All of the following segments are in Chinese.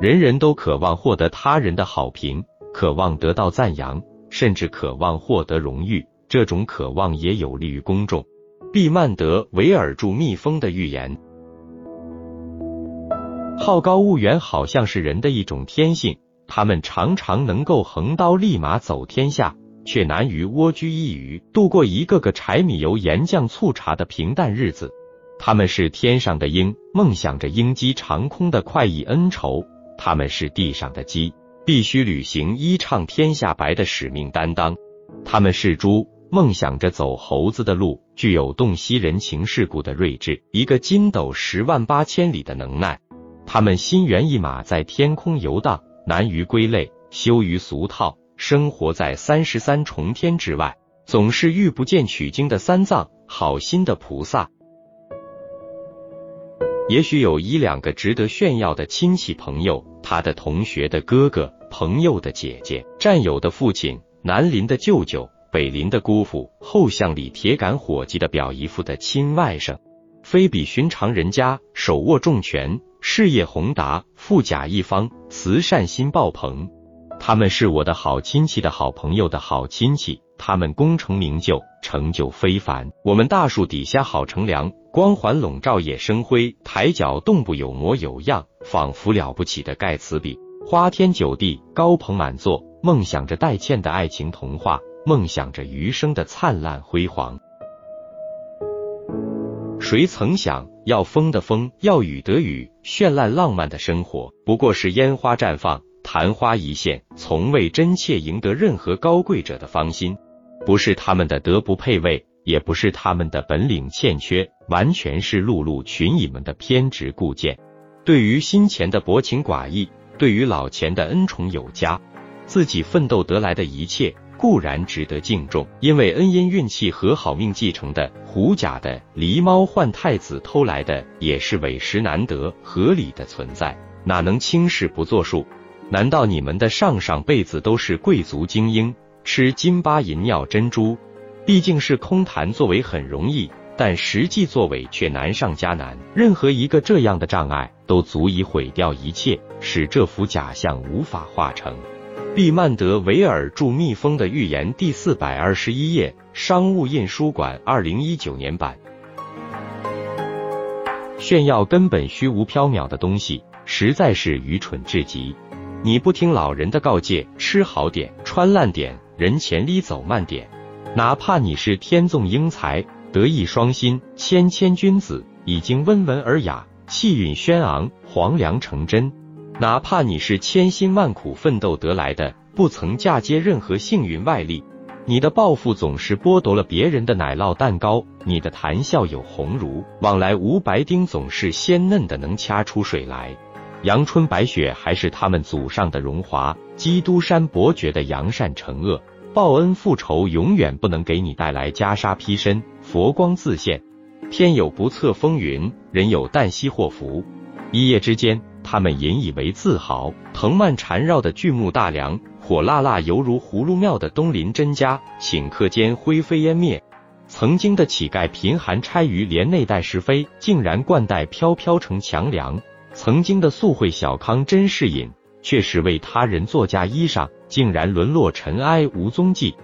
人人都渴望获得他人的好评，渴望得到赞扬，甚至渴望获得荣誉。这种渴望也有利于公众。毕曼德·维尔著《蜜蜂的预言》：好高骛远好像是人的一种天性，他们常常能够横刀立马走天下，却难于蜗居一隅，度过一个个柴米油盐酱醋茶的平淡日子。他们是天上的鹰，梦想着鹰击长空的快意恩仇；他们是地上的鸡，必须履行一唱天下白的使命担当；他们是猪。梦想着走猴子的路，具有洞悉人情世故的睿智，一个筋斗十万八千里的能耐。他们心猿意马，在天空游荡，难于归类，羞于俗套，生活在三十三重天之外，总是遇不见取经的三藏，好心的菩萨。也许有一两个值得炫耀的亲戚朋友，他的同学的哥哥，朋友的姐姐，战友的父亲，南邻的舅舅。北邻的姑父，后巷里铁杆伙计的表姨夫的亲外甥，非比寻常人家，手握重权，事业宏达，富甲一方，慈善心爆棚。他们是我的好亲戚的好朋友的好亲戚，他们功成名就，成就非凡。我们大树底下好乘凉，光环笼罩野生辉，抬脚动步有模有样，仿佛了不起的盖茨比。花天酒地，高朋满座，梦想着待欠的爱情童话。梦想着余生的灿烂辉煌，谁曾想要风的风，要雨的雨，绚烂浪漫的生活不过是烟花绽放，昙花一现，从未真切赢得任何高贵者的芳心。不是他们的德不配位，也不是他们的本领欠缺，完全是碌碌群蚁们的偏执固见。对于新钱的薄情寡义，对于老钱的恩宠有加，自己奋斗得来的一切。固然值得敬重，因为恩因运气和好命继承的，狐假的，狸猫换太子偷来的，也是委实难得、合理的存在，哪能轻视不作数？难道你们的上上辈子都是贵族精英，吃金巴银尿珍珠？毕竟是空谈作为很容易，但实际作为却难上加难。任何一个这样的障碍，都足以毁掉一切，使这幅假象无法化成。毕曼德·维尔著《蜜蜂的预言》第四百二十一页，商务印书馆，二零一九年版。炫耀根本虚无缥缈的东西，实在是愚蠢至极。你不听老人的告诫，吃好点，穿烂点，人前里走慢点。哪怕你是天纵英才，德艺双馨，谦谦君子，已经温文尔雅，气韵轩昂，黄粱成真。哪怕你是千辛万苦奋斗得来的，不曾嫁接任何幸运外力，你的抱负总是剥夺了别人的奶酪蛋糕，你的谈笑有鸿儒，往来无白丁，总是鲜嫩的能掐出水来。阳春白雪还是他们祖上的荣华，基督山伯爵的扬善惩恶，报恩复仇永远不能给你带来袈裟披身，佛光自现。天有不测风云，人有旦夕祸福，一夜之间。他们引以为自豪，藤蔓缠绕的巨木大梁，火辣辣犹如葫芦庙的东林真家，顷刻间灰飞烟灭。曾经的乞丐贫寒差于连内带是非，竟然冠带飘飘成强梁。曾经的素慧小康真是隐，却是为他人作嫁衣裳，竟然沦落尘埃无踪迹。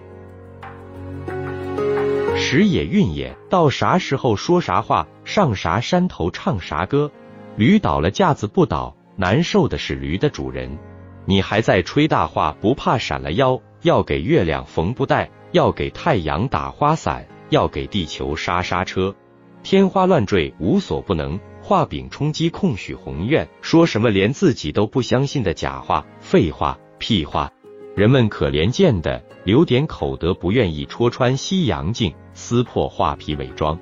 时也运也，到啥时候说啥话，上啥山头唱啥歌。驴倒了架子不倒，难受的是驴的主人。你还在吹大话，不怕闪了腰？要给月亮缝布袋，要给太阳打花伞，要给地球刹刹车。天花乱坠无所不能，画饼充饥空许宏愿。说什么连自己都不相信的假话、废话、屁话。人们可怜见的，留点口德，不愿意戳穿西洋镜，撕破画皮伪装。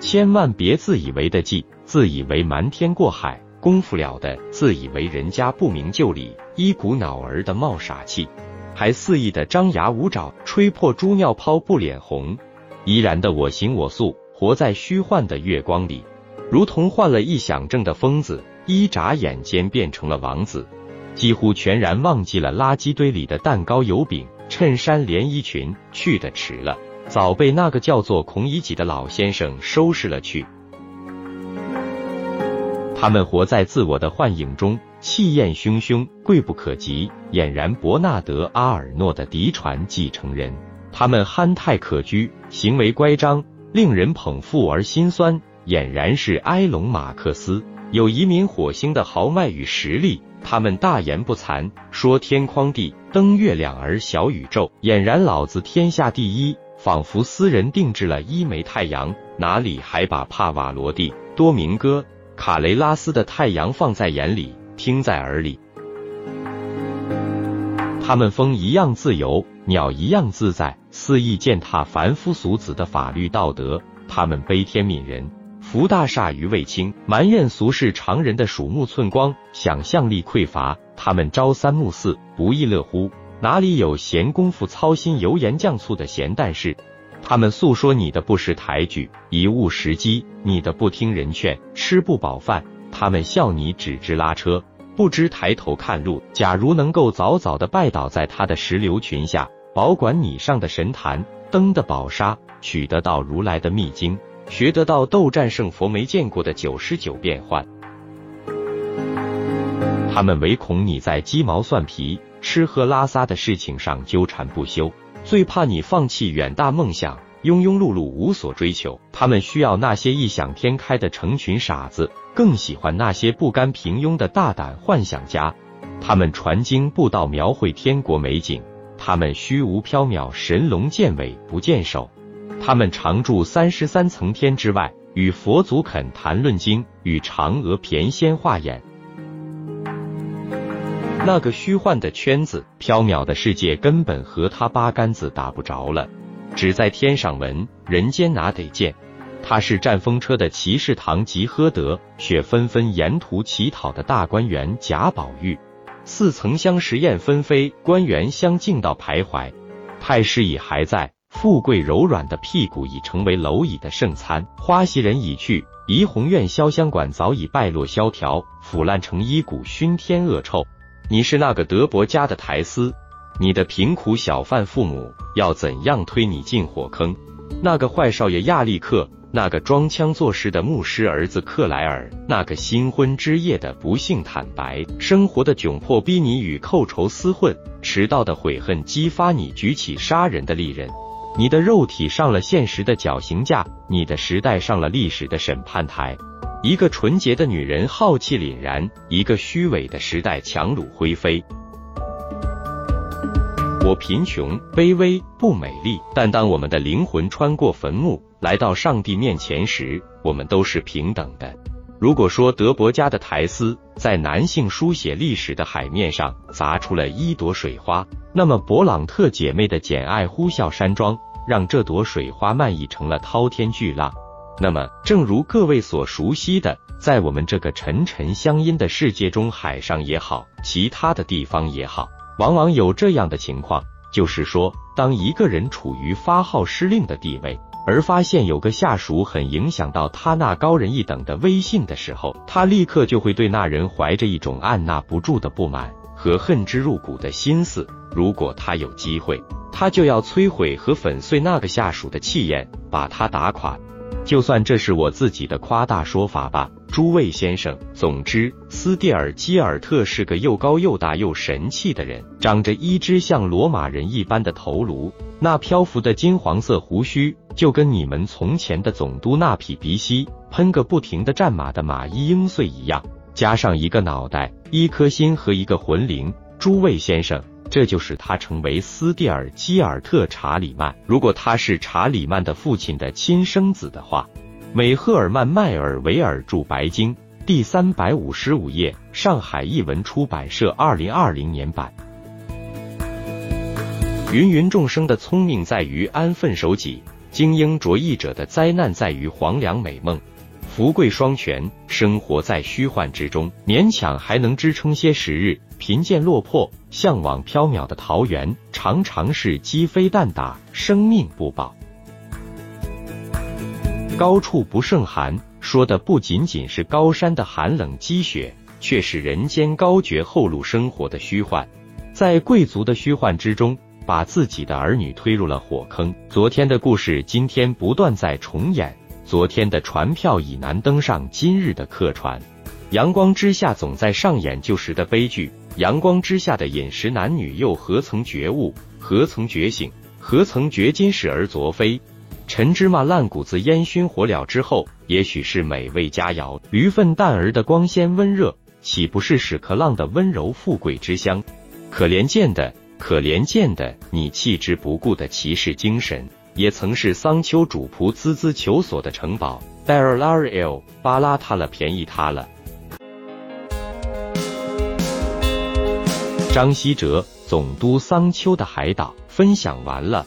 千万别自以为的记。自以为瞒天过海，功夫了的；自以为人家不明就里，一股脑儿的冒傻气，还肆意的张牙舞爪，吹破猪尿泡不脸红，依然的我行我素，活在虚幻的月光里，如同患了臆想症的疯子，一眨眼间变成了王子，几乎全然忘记了垃圾堆里的蛋糕、油饼、衬衫、连衣裙，去的迟了，早被那个叫做孔乙己的老先生收拾了去。他们活在自我的幻影中，气焰汹汹，贵不可及，俨然伯纳德·阿尔诺的嫡传继承人。他们憨态可掬，行为乖张，令人捧腹而心酸，俨然是埃隆·马克思。有移民火星的豪迈与实力，他们大言不惭，说天荒地、登月亮而小宇宙，俨然老子天下第一，仿佛私人定制了一枚太阳，哪里还把帕瓦罗蒂、多明戈、卡雷拉斯的太阳放在眼里，听在耳里？他们风一样自由，鸟一样自在，肆意践踏凡夫俗子的法律道德，他们悲天悯人。福大厦于卫青，埋怨俗世常人的鼠目寸光，想象力匮乏。他们朝三暮四，不亦乐乎？哪里有闲工夫操心油盐酱醋的闲淡事？他们诉说你的不识抬举，贻误时机；你的不听人劝，吃不饱饭。他们笑你只知拉车，不知抬头看路。假如能够早早的拜倒在他的石榴裙下，保管你上的神坛，登的宝刹，取得到如来的秘经。学得到斗战胜佛没见过的九十九变换，他们唯恐你在鸡毛蒜皮、吃喝拉撒的事情上纠缠不休，最怕你放弃远大梦想，庸庸碌碌无所追求。他们需要那些异想天开的成群傻子，更喜欢那些不甘平庸的大胆幻想家。他们传经布道，描绘天国美景；他们虚无缥缈，神龙见尾不见首。他们常住三十三层天之外，与佛祖肯谈论经，与嫦娥谝仙化眼。那个虚幻的圈子，缥缈的世界，根本和他八竿子打不着了。只在天上闻，人间哪得见？他是战风车的骑士堂吉诃德，雪纷纷沿途乞讨的大观园贾宝玉，似曾相识燕纷飞，官员相敬道徘徊，太师已还在。富贵柔软的屁股已成为蝼蚁的圣餐，花袭人已去，怡红院潇湘馆早已败落萧条，腐烂成一股熏天恶臭。你是那个德伯家的苔丝，你的贫苦小贩父母要怎样推你进火坑？那个坏少爷亚历克，那个装腔作势的牧师儿子克莱尔，那个新婚之夜的不幸坦白，生活的窘迫逼你与寇仇厮混，迟到的悔恨激发你举起杀人的利刃。你的肉体上了现实的绞刑架，你的时代上了历史的审判台。一个纯洁的女人浩气凛然，一个虚伪的时代强弩灰飞。我贫穷、卑微、不美丽，但当我们的灵魂穿过坟墓，来到上帝面前时，我们都是平等的。如果说德伯家的苔丝在男性书写历史的海面上砸出了一朵水花，那么勃朗特姐妹的简爱呼啸山庄。让这朵水花漫溢成了滔天巨浪。那么，正如各位所熟悉的，在我们这个沉沉乡音的世界中，海上也好，其他的地方也好，往往有这样的情况，就是说，当一个人处于发号施令的地位，而发现有个下属很影响到他那高人一等的威信的时候，他立刻就会对那人怀着一种按捺不住的不满和恨之入骨的心思。如果他有机会，他就要摧毁和粉碎那个下属的气焰，把他打垮。就算这是我自己的夸大说法吧，诸位先生。总之，斯蒂尔基尔特是个又高又大又神气的人，长着一只像罗马人一般的头颅，那漂浮的金黄色胡须就跟你们从前的总督那匹鼻息喷个不停的战马的马衣鹰碎一样，加上一个脑袋、一颗心和一个魂灵。诸位先生。这就使他成为斯蒂尔基尔特查理曼。如果他是查理曼的父亲的亲生子的话，美赫尔曼迈尔维尔著《白鲸》第三百五十五页，上海译文出版社二零二零年版。芸芸众生的聪明在于安分守己，精英卓异者的灾难在于黄粱美梦。富贵双全，生活在虚幻之中，勉强还能支撑些时日；贫贱落魄，向往缥缈的桃源，常常是鸡飞蛋打，生命不保。高处不胜寒，说的不仅仅是高山的寒冷积雪，却是人间高绝后路生活的虚幻。在贵族的虚幻之中，把自己的儿女推入了火坑。昨天的故事，今天不断在重演。昨天的船票已难登上今日的客船，阳光之下总在上演旧时的悲剧，阳光之下的饮食男女又何曾觉悟？何曾觉醒？何曾觉今是而昨非？陈芝麻烂谷子烟熏火燎之后，也许是美味佳肴；驴粪蛋儿的光鲜温热，岂不是屎壳郎的温柔富贵之乡？可怜见的，可怜见的，你弃之不顾的骑士精神，也曾是桑丘主仆孜孜求索的城堡。戴尔拉尔 L 巴拉他了，便宜他了。张希哲，总督桑丘的海岛，分享完了。